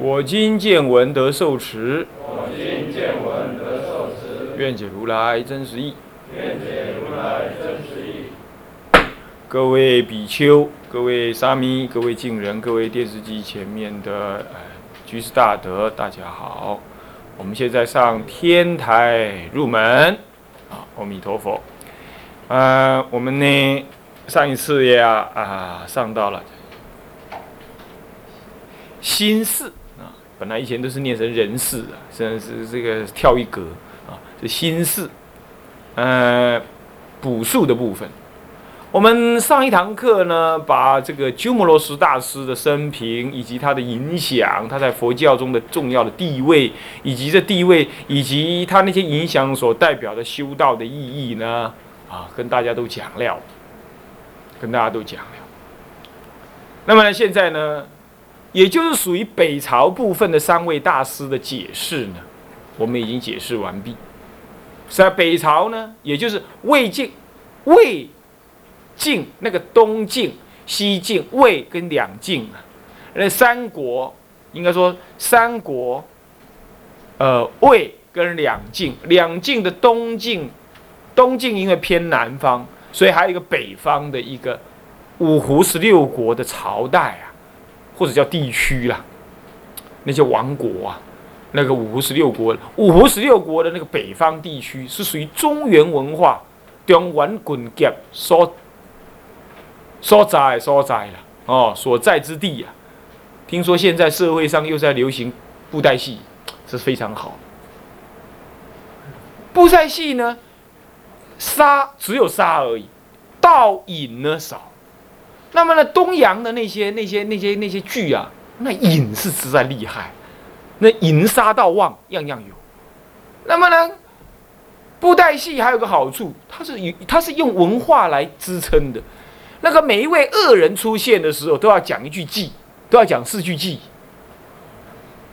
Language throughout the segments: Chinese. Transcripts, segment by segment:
我今见闻得受持，我今见闻得受持，愿解如来真实义。愿解如来真实义。各位比丘、各位沙弥、各位敬人、各位电视机前面的呃居士大德，大家好。我们现在上天台入门，啊，阿弥陀佛。呃，我们呢上一次呀啊上到了心事啊，本来以前都是念成人事啊，现在是这个跳一格啊，是心事。呃，补数的部分，我们上一堂课呢，把这个鸠摩罗什大师的生平以及他的影响，他在佛教中的重要的地位，以及这地位以及他那些影响所代表的修道的意义呢，啊，跟大家都讲了，跟大家都讲了。那么，现在呢，也就是属于北朝部分的三位大师的解释呢，我们已经解释完毕。在北朝呢，也就是魏晋、魏晋那个东晋、西晋、魏跟两晋啊，那三国应该说三国，呃，魏跟两晋，两晋的东晋，东晋因为偏南方，所以还有一个北方的一个五胡十六国的朝代啊，或者叫地区啦，那些王国啊。那个五胡十六国，五胡十六国的那个北方地区是属于中原文化中原滚结所所在所在了哦，所在之地呀。听说现在社会上又在流行布袋戏，是非常好。布袋戏呢，杀只有杀而已，倒影呢少。那么呢，东洋的那些那些那些那些剧啊，那影是实在厉害。那淫杀到旺，样样有。那么呢，布袋戏还有个好处，它是以它是用文化来支撑的。那个每一位恶人出现的时候，都要讲一句记，都要讲四句记，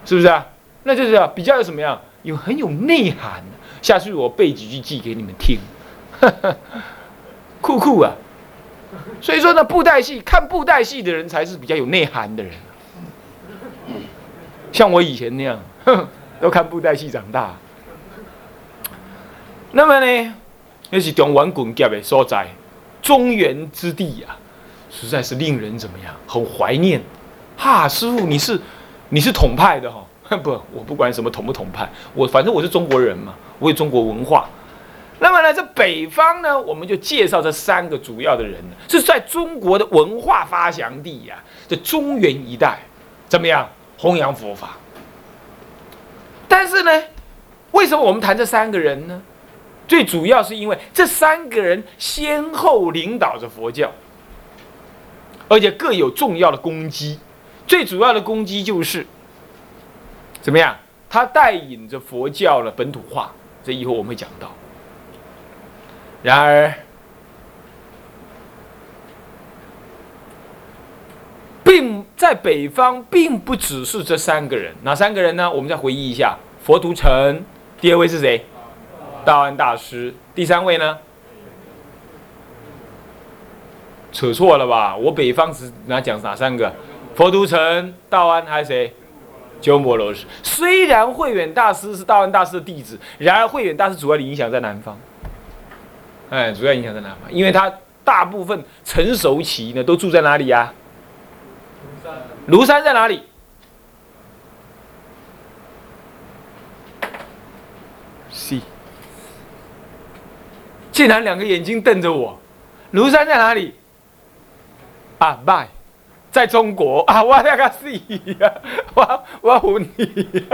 是不是啊？那就是比较有什么样，有很有内涵。下次我背几句记给你们听，酷酷啊！所以说呢，布袋戏看布袋戏的人才是比较有内涵的人。像我以前那样，都看布袋戏长大。那么呢，那是中原滚结的所在，中原之地啊，实在是令人怎么样，很怀念。哈，师傅，你是你是统派的哈？不，我不管什么统不统派，我反正我是中国人嘛，我有中国文化。那么呢，这北方呢，我们就介绍这三个主要的人，是在中国的文化发祥地呀，这中原一带，怎么样？弘扬佛法，但是呢，为什么我们谈这三个人呢？最主要是因为这三个人先后领导着佛教，而且各有重要的攻击。最主要的攻击就是怎么样？他带领着佛教的本土化，这以后我们会讲到。然而。并在北方，并不只是这三个人。哪三个人呢？我们再回忆一下：佛图澄，第二位是谁？道安大师。第三位呢？扯错了吧？我北方只拿讲哪三个？佛图澄、道安还有谁？鸠摩罗什。虽然慧远大师是道安大师的弟子，然而慧远大师主要的影响在南方。哎，主要影响在哪嘛，因为他大部分成熟期呢，都住在哪里呀？庐山在哪里？？C，竟然两个眼睛瞪着我。庐山在哪里？啊，拜，在中国啊！我那个是呀，我我唬你！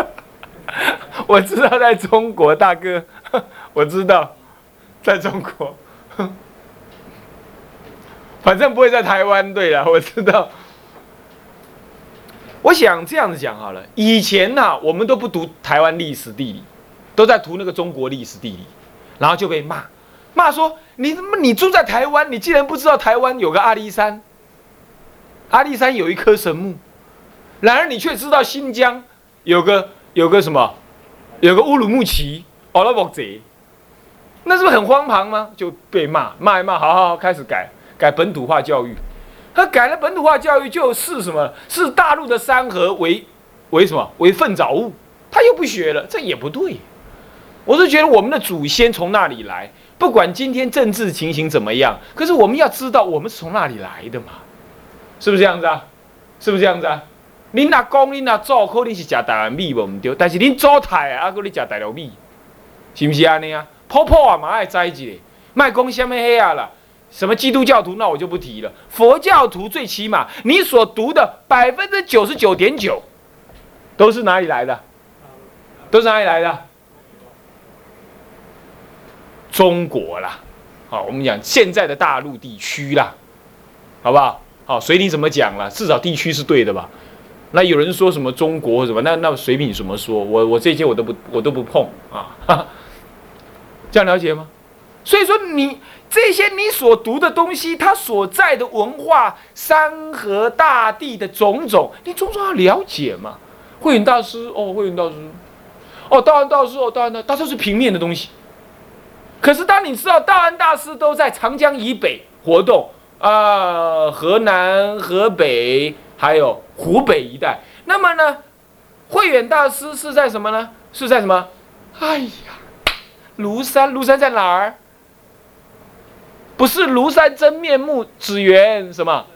我知道在中国，大哥，我知道，在中国，反正不会在台湾。对了，我知道。我想这样子讲好了，以前呢，我们都不读台湾历史地理，都在读那个中国历史地理，然后就被骂，骂说你怎么你住在台湾，你竟然不知道台湾有个阿里山，阿里山有一棵神木，然而你却知道新疆有个有个什么，有个乌鲁木齐，哦那不贼，那是不是很荒唐吗？就被骂，骂一骂，好好好，开始改改本土化教育。他改了本土化教育，就是什么？是大陆的山河为为什么为粪沼物？他又不学了，这也不对。我是觉得我们的祖先从那里来，不管今天政治情形怎么样，可是我们要知道我们是从那里来的嘛？是不是这样子啊？是不是这样子啊？恁阿公、恁阿祖可能是食台湾米无唔对，但是恁做太啊，搁你食大陆米，是不是安尼啊？婆婆啊，嘛爱知一个，卖讲什么黑啊啦？什么基督教徒？那我就不提了。佛教徒最起码，你所读的百分之九十九点九，都是哪里来的？都是哪里来的？中国啦，好，我们讲现在的大陆地区啦，好不好？好，随你怎么讲了，至少地区是对的吧？那有人说什么中国什么，那那随你怎么说，我我这些我都不我都不碰啊，这样了解吗？所以说你。这些你所读的东西，它所在的文化、山河大地的种种，你总总要了解嘛。慧远大师哦，慧远大师，哦，道安大师哦，道安大，他都是平面的东西。可是当你知道道安大师都在长江以北活动啊，河南、河北还有湖北一带，那么呢，慧远大师是在什么呢？是在什么？哎呀，庐山，庐山在哪儿？不是庐山真面目，只缘什么？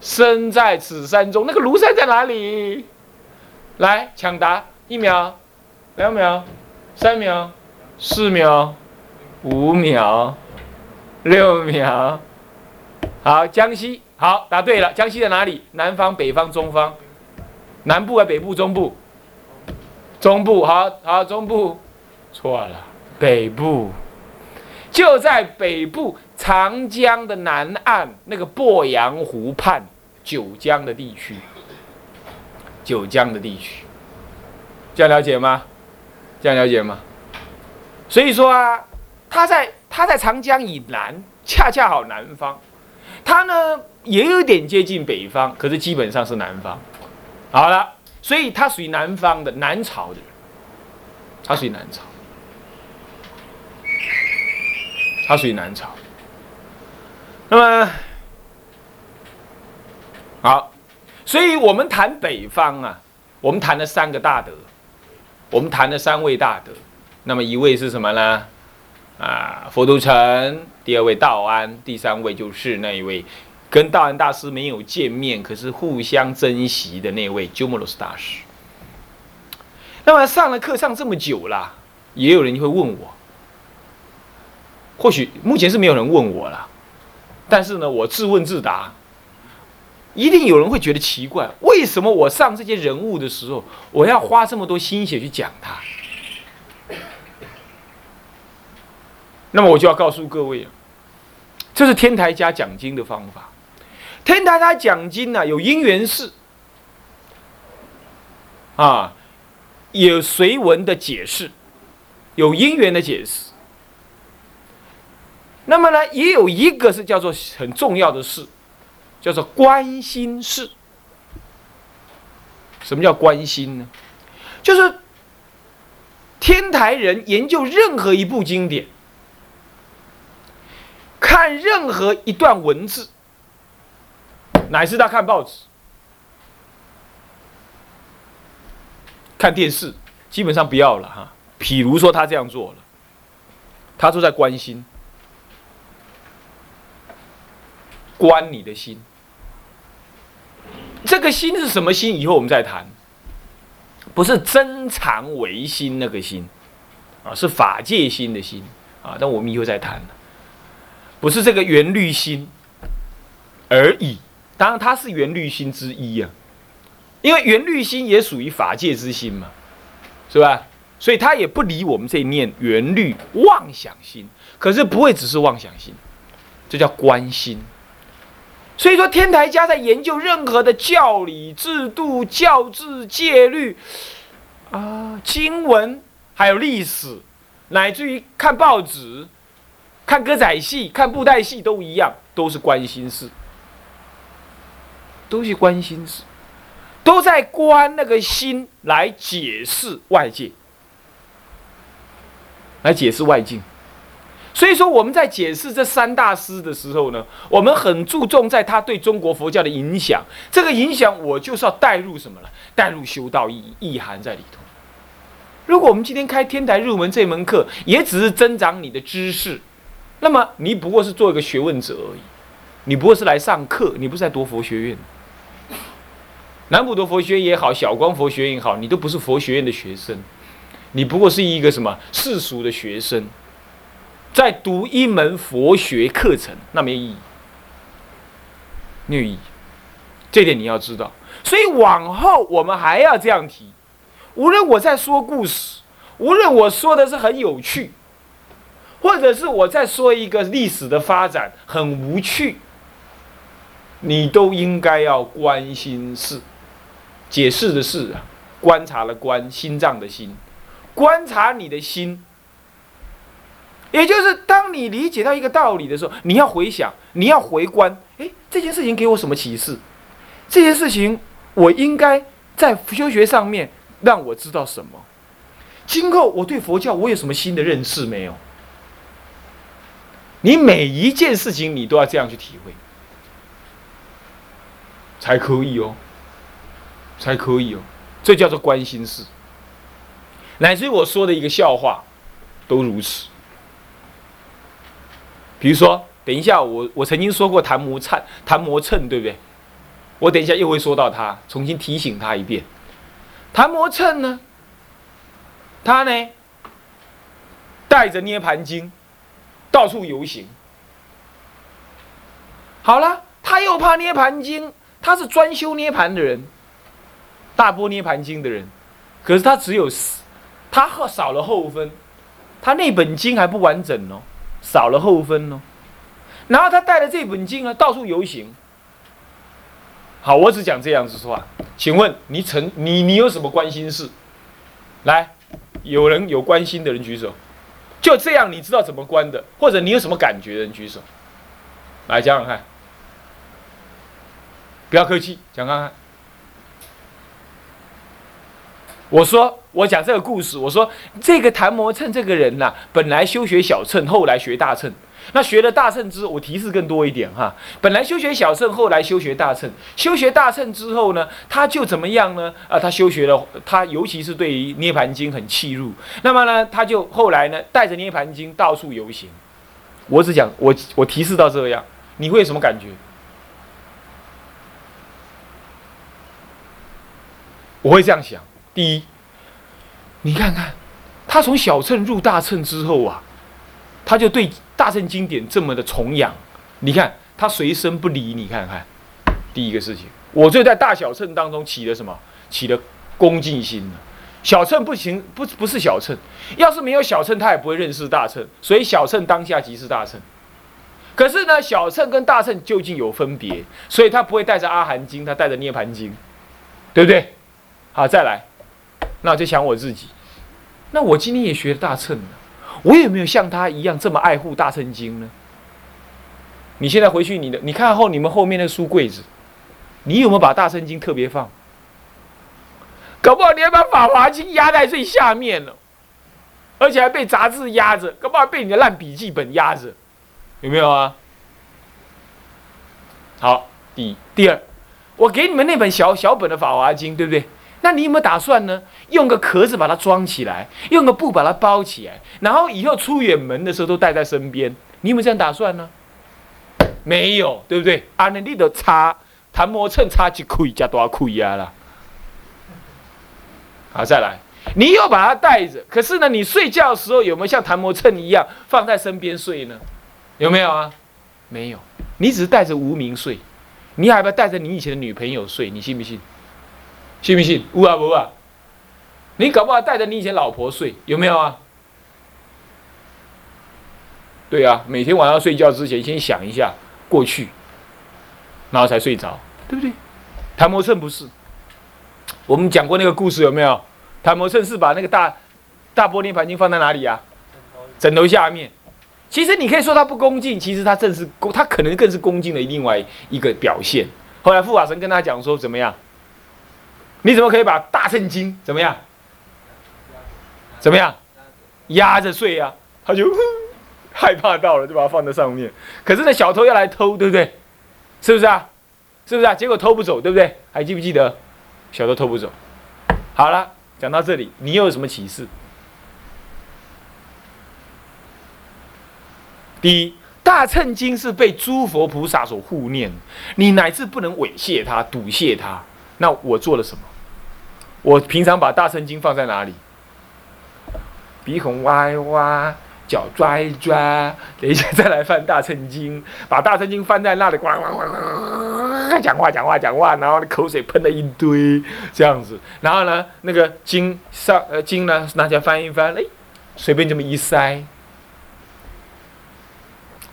身在此山中。那个庐山在哪里？来抢答，一秒，两秒，三秒，四秒，五秒，六秒。好，江西，好，答对了。江西在哪里？南方、北方、中方？南部啊，北部、中部？中部，好好，中部，错了，北部。就在北部长江的南岸，那个鄱阳湖畔，九江的地区。九江的地区，这样了解吗？这样了解吗？所以说啊，他在他在长江以南，恰恰好南方，他呢也有点接近北方，可是基本上是南方。好了，所以他属于南方的南朝的人，他属于南朝。它属于南朝。那么好，所以我们谈北方啊，我们谈了三个大德，我们谈了三位大德。那么一位是什么呢？啊，佛都城。第二位道安，第三位就是那一位跟道安大师没有见面，可是互相珍惜的那位鸠摩罗什大师。那么上了课上这么久了，也有人会问我。或许目前是没有人问我了，但是呢，我自问自答，一定有人会觉得奇怪：为什么我上这些人物的时候，我要花这么多心血去讲他？那么我就要告诉各位，这是天台家讲经的方法。天台加讲经呢，有因缘事，啊，有随文的解释，有因缘的解释。那么呢，也有一个是叫做很重要的事，叫做关心事。什么叫关心呢？就是天台人研究任何一部经典，看任何一段文字，乃至他看报纸、看电视，基本上不要了哈。譬如说他这样做了，他都在关心。关你的心，这个心是什么心？以后我们再谈。不是真常唯心那个心，啊，是法界心的心啊。但我们以后再谈。不是这个圆律心而已。当然，它是圆律心之一啊，因为圆律心也属于法界之心嘛，是吧？所以它也不离我们这一念圆律妄想心。可是不会只是妄想心，这叫观心。所以说，天台家在研究任何的教理、制度、教制、戒律啊、经文，还有历史，乃至于看报纸、看歌仔戏、看布袋戏，都一样，都是关心事，都是关心事，都在关那个心来解释外界，来解释外境。所以说，我们在解释这三大师的时候呢，我们很注重在他对中国佛教的影响。这个影响，我就是要带入什么了？带入修道意意涵在里头。如果我们今天开天台入门这门课，也只是增长你的知识，那么你不过是做一个学问者而已。你不过是来上课，你不是在读佛学院。南普陀佛学院也好，小光佛学院也好，你都不是佛学院的学生，你不过是一个什么世俗的学生。在读一门佛学课程，那没意义，没有意义。这点你要知道。所以往后我们还要这样提：无论我在说故事，无论我说的是很有趣，或者是我在说一个历史的发展很无趣，你都应该要关心事，解释的事啊，观察了观心脏的心，观察你的心。也就是，当你理解到一个道理的时候，你要回想，你要回观，诶，这件事情给我什么启示？这件事情我应该在修学上面让我知道什么？今后我对佛教我有什么新的认识没有？你每一件事情你都要这样去体会，才可以哦，才可以哦，这叫做关心事。乃至于我说的一个笑话，都如此。比如说，等一下，我我曾经说过谭摩灿、谭摩称，对不对？我等一下又会说到他，重新提醒他一遍。谭摩称呢，他呢带着涅盘经到处游行。好了，他又怕涅盘经，他是专修涅盘的人，大波涅盘经的人，可是他只有他少了后分，他那本经还不完整哦。少了后分哦，然后他带着这本经啊到处游行。好，我只讲这样子说话。请问你曾你你有什么关心事？来，有人有关心的人举手。就这样，你知道怎么关的，或者你有什么感觉的人举手。来讲讲看，不要客气，讲看看。我说，我讲这个故事。我说，这个谭摩称这个人呐，本来修学小乘，后来学大乘。那学了大乘之后，我提示更多一点哈。本来修学小乘，后来修学大乘。修学大乘之后呢，他就怎么样呢？啊，他修学了，他尤其是对于涅盘经很契入。那么呢，他就后来呢，带着涅盘经到处游行。我只讲，我我提示到这样，你会有什么感觉？我会这样想。第一，你看看，他从小乘入大乘之后啊，他就对大乘经典这么的崇仰。你看他随身不离，你看看，第一个事情，我就在大小乘当中起了什么？起了恭敬心。小乘不行，不不是小乘。要是没有小乘，他也不会认识大乘。所以小乘当下即是大乘。可是呢，小乘跟大乘究竟有分别，所以他不会带着阿含经，他带着涅盘经，对不对？好，再来。那我就想我自己，那我今天也学大乘了，我有没有像他一样这么爱护大乘经呢？你现在回去，你的你看后你们后面的书柜子，你有没有把大乘经特别放？搞不好你还把法华经压在最下面了，而且还被杂志压着，搞不好被你的烂笔记本压着，有没有啊？好，第一，第二，我给你们那本小小本的法华经，对不对？那你有没有打算呢？用个壳子把它装起来，用个布把它包起来，然后以后出远门的时候都带在身边。你有没有这样打算呢？没有，对不对？啊，那你都差弹磨秤差几块加多少块呀啦？好，再来，你又把它带着，可是呢，你睡觉的时候有没有像弹磨秤一样放在身边睡呢？有没有啊？没有，你只是带着无名睡，你还不要带着你以前的女朋友睡？你信不信？信不信？有啊无啊？你搞不好带着你以前老婆睡，有没有啊？对啊，每天晚上睡觉之前先想一下过去，然后才睡着，对不对？谭摩趁不是，我们讲过那个故事有没有？谭摩趁是把那个大大玻璃盘经放在哪里呀？枕头下面。其实你可以说他不恭敬，其实他正是恭，他可能更是恭敬的另外一个表现。后来护法神跟他讲说怎么样？你怎么可以把大圣经怎么样？怎么样？压着睡呀？他就 害怕到了，就把它放在上面。可是那小偷要来偷，对不对？是不是啊？是不是啊？结果偷不走，对不对？还记不记得？小偷偷不走。好了，讲到这里，你又有什么启示？第一，大乘经是被诸佛菩萨所护念，你乃至不能猥亵它、堵亵它。那我做了什么？我平常把大圣经放在哪里？鼻孔挖一挖，脚抓一抓，等一下再来翻大圣经，把大圣经翻在那里，呱呱呱呱，讲话讲话讲话，然后口水喷了一堆，这样子，然后呢，那个经上呃经呢，拿起来翻一翻，哎，随便这么一塞。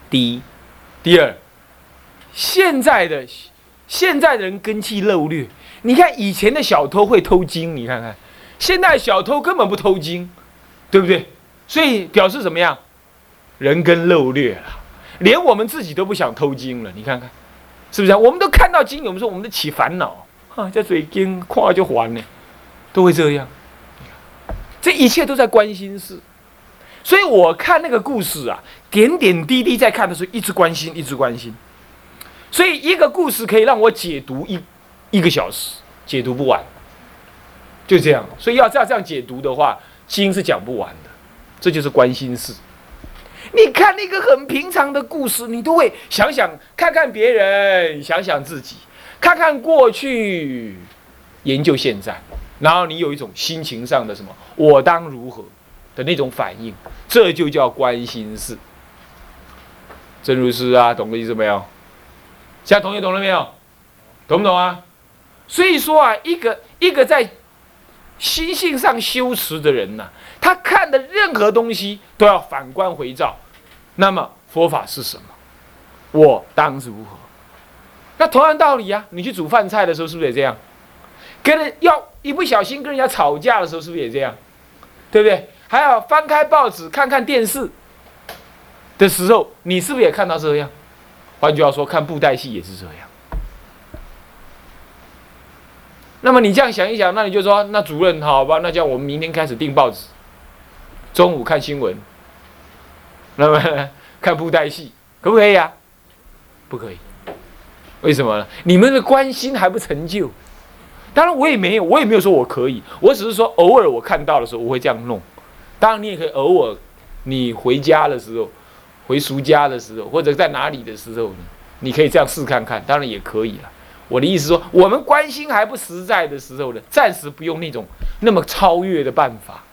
第一，第二，现在的现在的人根气漏略。你看以前的小偷会偷金，你看看，现在小偷根本不偷金，对不对？所以表示怎么样？人根漏略了，连我们自己都不想偷金了。你看看，是不是？我们都看到金，我们说我们都起烦恼啊，这嘴金夸就还呢，都会这样。这一切都在关心事，所以我看那个故事啊，点点滴滴在看的时候，一直关心，一直关心。所以一个故事可以让我解读一。一个小时解读不完，就这样。所以要这样这样解读的话，经是讲不完的。这就是关心事。你看那个很平常的故事，你都会想想看看别人，想想自己，看看过去，研究现在，然后你有一种心情上的什么“我当如何”的那种反应，这就叫关心事。正如是啊，懂个意思没有？现在同学懂了没有？懂不懂啊？所以说啊，一个一个在心性上修持的人呢，他看的任何东西都要反观回照。那么佛法是什么？我当如何？那同样道理呀，你去煮饭菜的时候是不是也这样？跟人要一不小心跟人家吵架的时候是不是也这样？对不对？还要翻开报纸看看电视的时候，你是不是也看到这样？换句话说，看布袋戏也是这样。那么你这样想一想，那你就说，那主任好吧？那叫我们明天开始订报纸，中午看新闻，那么 看布袋戏，可不可以啊？不可以，为什么呢？你们的关心还不成就。当然我也没有，我也没有说我可以，我只是说偶尔我看到的时候我会这样弄。当然你也可以偶尔，你回家的时候，回俗家的时候，或者在哪里的时候，你可以这样试看看，当然也可以了。我的意思说，我们关心还不实在的时候呢，暂时不用那种那么超越的办法，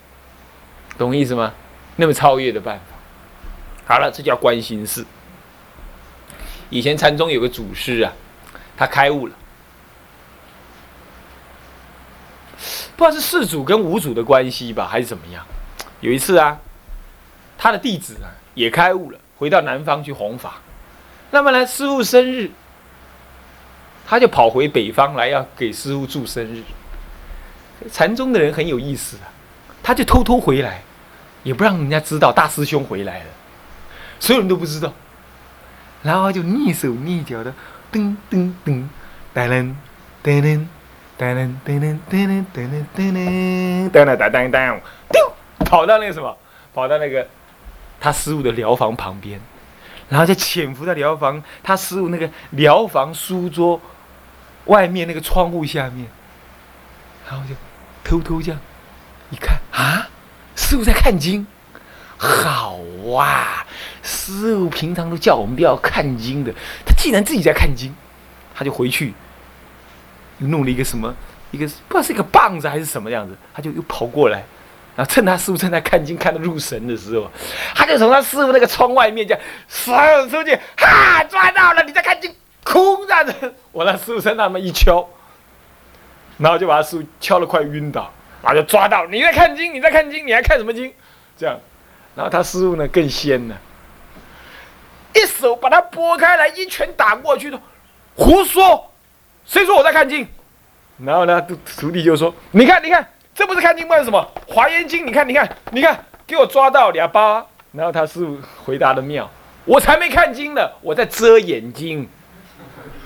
懂意思吗？那么超越的办法，好了，这叫关心事。以前禅宗有个祖师啊，他开悟了，不知道是四祖跟五祖的关系吧，还是怎么样？有一次啊，他的弟子啊也开悟了，回到南方去弘法，那么呢，师傅生日。他就跑回北方来，要给师傅祝生日。禅宗的人很有意思啊，他就偷偷回来，也不让人家知道大师兄回来了，所有人都不知道。然后就蹑手蹑脚的，噔噔噔，噔噔噔噔噔噔噔噔噔噔噔噔噔噔噔噔，丢，跑到那个什么，跑到那个他师傅的疗房旁边，然后就潜伏在疗房，他师傅那个疗房书桌。外面那个窗户下面，然后就偷偷这样一看啊，师傅在看经，好哇！师傅平常都叫我们不要看经的，他既然自己在看经，他就回去弄了一个什么，一个不知道是一个棒子还是什么样子，他就又跑过来，然后趁他师傅正在看经看得入神的时候，他就从他师傅那个窗外面这样甩出去，哈，抓到了！你在看经。空着的，我那师傅在那么一敲，然后就把他师傅敲了快晕倒，然后就抓到你在看经，你在看经，你还看什么经？这样，然后他师傅呢更仙呢，一手把他拨开来，一拳打过去的，胡说！谁说我在看经？然后呢，徒弟就说：“你看，你看，这不是看经，不是什么《华严经》？你看，你看，你看，给我抓到俩包。”然后他师傅回答的妙：“我才没看经呢，我在遮眼睛。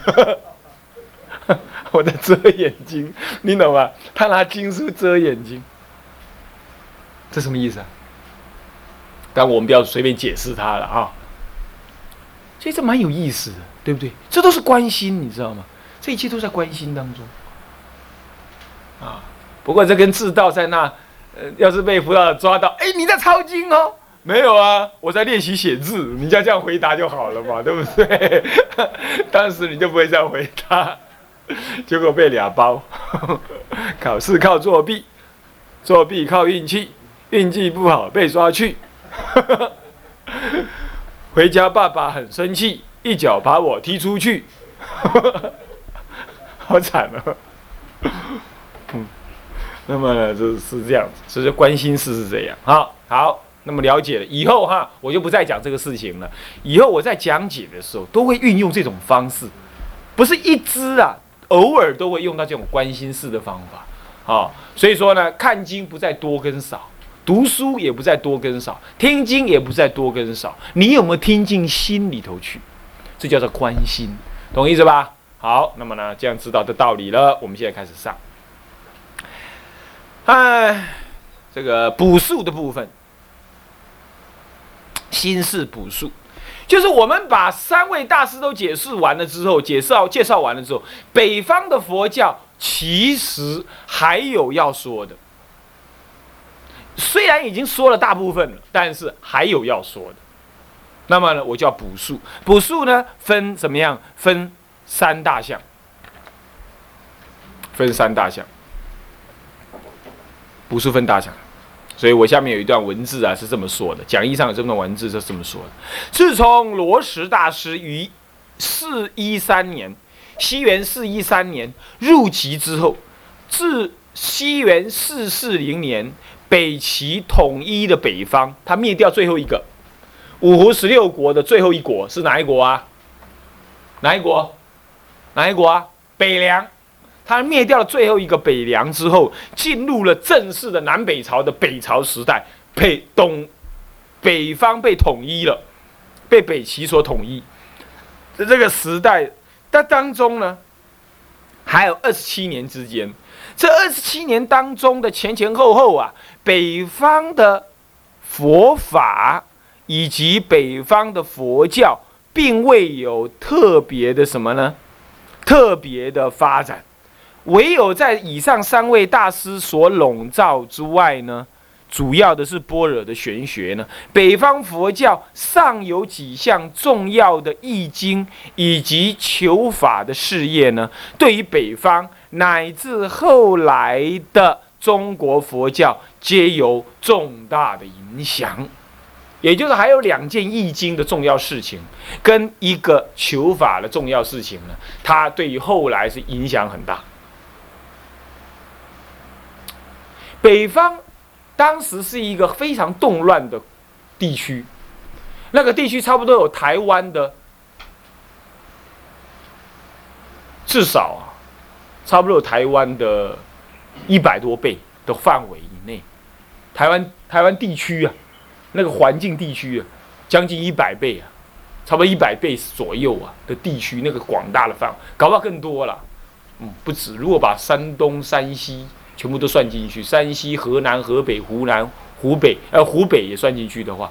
我在遮眼睛，你懂吗？他拿经书遮眼睛，这什么意思啊？但我们不要随便解释他了啊。其实这蛮有意思的，对不对？这都是关心，你知道吗？这一切都在关心当中。啊，不过这跟智道在那，呃，要是被辅导抓到，哎，你在抄经哦？没有啊，我在练习写字。你要这样回答就好了嘛，对不对？当时你就不会这样回答，结果被俩包。考试靠作弊，作弊靠运气，运气不好被抓去。回家爸爸很生气，一脚把我踢出去。好惨啊！嗯，那么呢，就是这样子，所以关心事是这样。好，好，那么了解了以后哈，我就不再讲这个事情了。以后我在讲解的时候，都会运用这种方式，不是一支啊，偶尔都会用到这种关心式的方法。好，所以说呢，看经不在多跟少，读书也不在多跟少，听经也不在多跟少，你有没有听进心里头去？这叫做关心，懂意思吧？好，那么呢，这样知道的道理了，我们现在开始上。哎，这个补数的部分，心事补数，就是我们把三位大师都解释完了之后，介绍介绍完了之后，北方的佛教其实还有要说的。虽然已经说了大部分了，但是还有要说的。那么呢，我叫补数。补数呢，分怎么样？分。三大项，分三大项，不是分大项，所以我下面有一段文字啊，是这么说的。讲义上有这段文字是这么说的：自从罗什大师于四一三年，西元四一三年入籍之后，自西元四四零年北齐统一的北方，他灭掉最后一个五胡十六国的最后一国是哪一国啊？哪一国？哪一国啊？北凉，他灭掉了最后一个北凉之后，进入了正式的南北朝的北朝时代，北东北方被统一了，被北齐所统一。在这个时代的当中呢，还有二十七年之间，这二十七年当中的前前后后啊，北方的佛法以及北方的佛教，并未有特别的什么呢？特别的发展，唯有在以上三位大师所笼罩之外呢，主要的是般若的玄学呢。北方佛教尚有几项重要的易经以及求法的事业呢，对于北方乃至后来的中国佛教皆有重大的影响。也就是还有两件易经的重要事情，跟一个求法的重要事情呢，它对于后来是影响很大。北方当时是一个非常动乱的地区，那个地区差不多有台湾的至少啊，差不多有台湾的一百多倍的范围以内，台湾台湾地区啊。那个环境地区啊，将近一百倍啊，差不多一百倍左右啊的地区，那个广大的范围，搞不好更多了，嗯，不止。如果把山东、山西全部都算进去，山西、河南、河北、湖南、湖北，呃，湖北也算进去的话，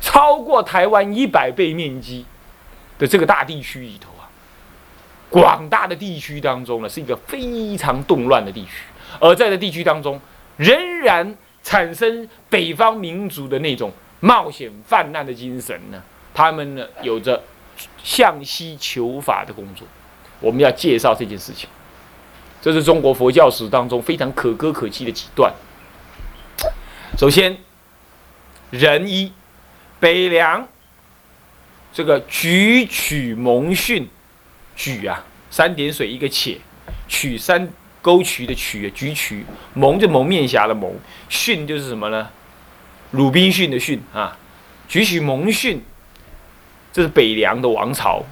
超过台湾一百倍面积的这个大地区里头啊，广大的地区当中呢，是一个非常动乱的地区，而在这地区当中，仍然。产生北方民族的那种冒险泛滥的精神呢？他们呢有着向西求法的工作。我们要介绍这件事情，这是中国佛教史当中非常可歌可泣的几段。首先，仁一北凉这个举曲蒙逊，举啊三点水一个且，曲三。沟渠的渠，举取，蒙就蒙面侠的蒙，逊就是什么呢？鲁滨逊的逊啊，举取蒙逊，这是北凉的王朝，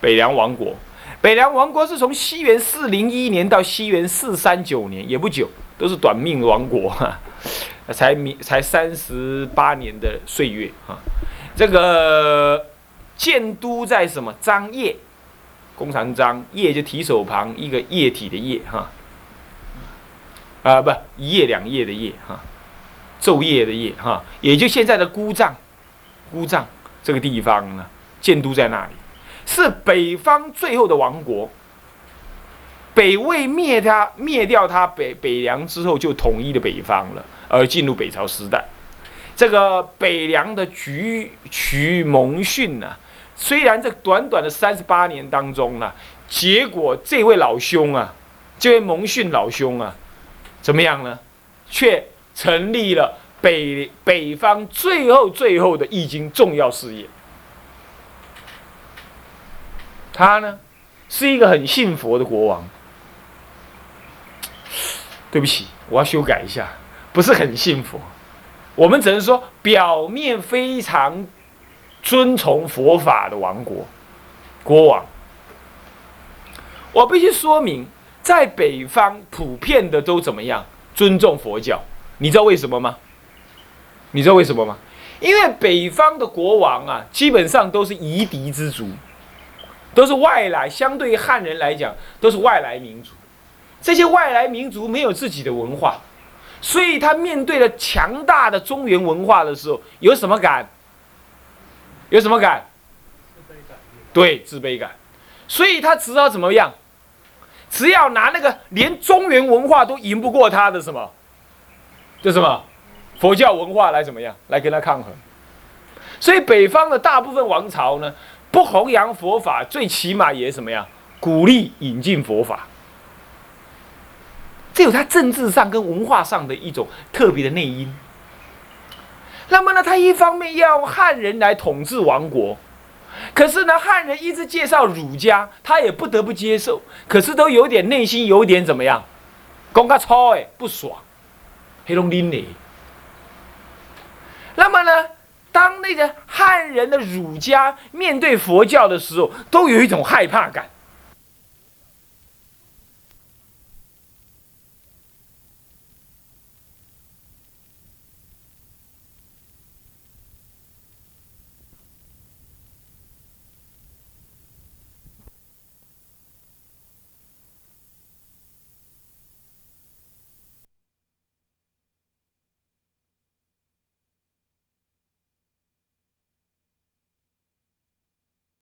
北凉王国。北凉王国是从西元四零一年到西元四三九年，也不久，都是短命王国哈，才明才三十八年的岁月啊。这个建都在什么？张掖，弓长张，掖就提手旁一个液体的液哈。啊，不，一夜两夜的夜哈，昼夜的夜哈，也就现在的姑丈，姑丈这个地方呢，建都在那里。是北方最后的王国。北魏灭他灭掉他北北凉之后，就统一了北方了，而进入北朝时代。这个北凉的局渠蒙逊呢，虽然这短短的三十八年当中呢，结果这位老兄啊，这位蒙逊老兄啊，怎么样呢？却成立了北北方最后最后的易经重要事业。他呢，是一个很信佛的国王。对不起，我要修改一下，不是很信佛。我们只能说表面非常尊崇佛法的王国国王。我必须说明，在北方普遍的都怎么样尊重佛教？你知道为什么吗？你知道为什么吗？因为北方的国王啊，基本上都是夷狄之族。都是外来，相对于汉人来讲，都是外来民族。这些外来民族没有自己的文化，所以他面对了强大的中原文化的时候，有什么感？有什么感？自卑感。对，自卑感。所以他只要怎么样？只要拿那个连中原文化都赢不过他的什么？就什么？佛教文化来怎么样？来跟他抗衡。所以北方的大部分王朝呢？不弘扬佛法，最起码也什么呀？鼓励引进佛法，这有他政治上跟文化上的一种特别的内因。那么呢，他一方面要用汉人来统治王国，可是呢，汉人一直介绍儒家，他也不得不接受。可是都有点内心有点怎么样？公他操哎，不爽，黑龙林呢？那么呢？当那个汉人的儒家面对佛教的时候，都有一种害怕感。